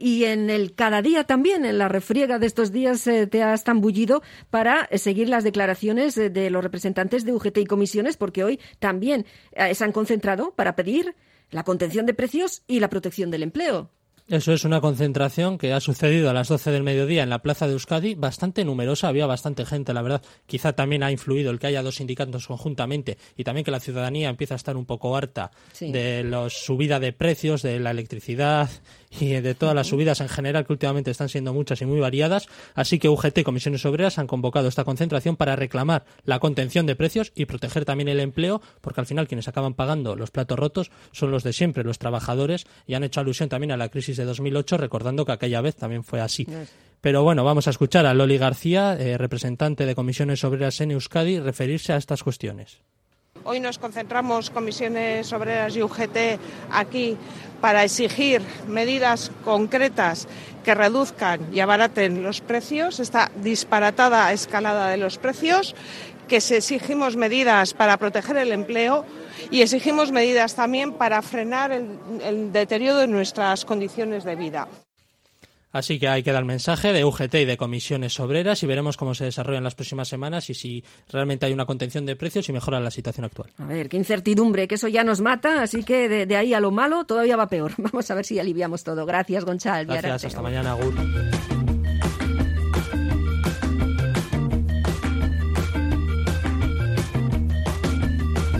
y en el cada día también, en la refriega de estos días, eh, te has tambullido para eh, seguir las declaraciones de los representantes de UGT y comisiones, porque hoy también se han concentrado para pedir la contención de precios y la protección del empleo. Eso es una concentración que ha sucedido a las 12 del mediodía en la plaza de Euskadi, bastante numerosa, había bastante gente, la verdad. Quizá también ha influido el que haya dos sindicatos conjuntamente y también que la ciudadanía empieza a estar un poco harta de la subida de precios, de la electricidad y de todas las subidas en general que últimamente están siendo muchas y muy variadas. Así que UGT y Comisiones Obreras han convocado esta concentración para reclamar la contención de precios y proteger también el empleo, porque al final quienes acaban pagando los platos rotos son los de siempre, los trabajadores, y han hecho alusión también a la crisis de 2008, recordando que aquella vez también fue así. Pero bueno, vamos a escuchar a Loli García, eh, representante de Comisiones Obreras en Euskadi, referirse a estas cuestiones. Hoy nos concentramos Comisiones Obreras y UGT aquí para exigir medidas concretas que reduzcan y abaraten los precios, esta disparatada escalada de los precios, que exigimos medidas para proteger el empleo y exigimos medidas también para frenar el, el deterioro de nuestras condiciones de vida. Así que hay que dar mensaje de UGT y de comisiones obreras y veremos cómo se desarrollan las próximas semanas y si realmente hay una contención de precios y mejora la situación actual. A ver, qué incertidumbre, que eso ya nos mata, así que de, ahí a lo malo todavía va peor. Vamos a ver si aliviamos todo. Gracias, Gonzalo. Gracias, hasta mañana, Agur.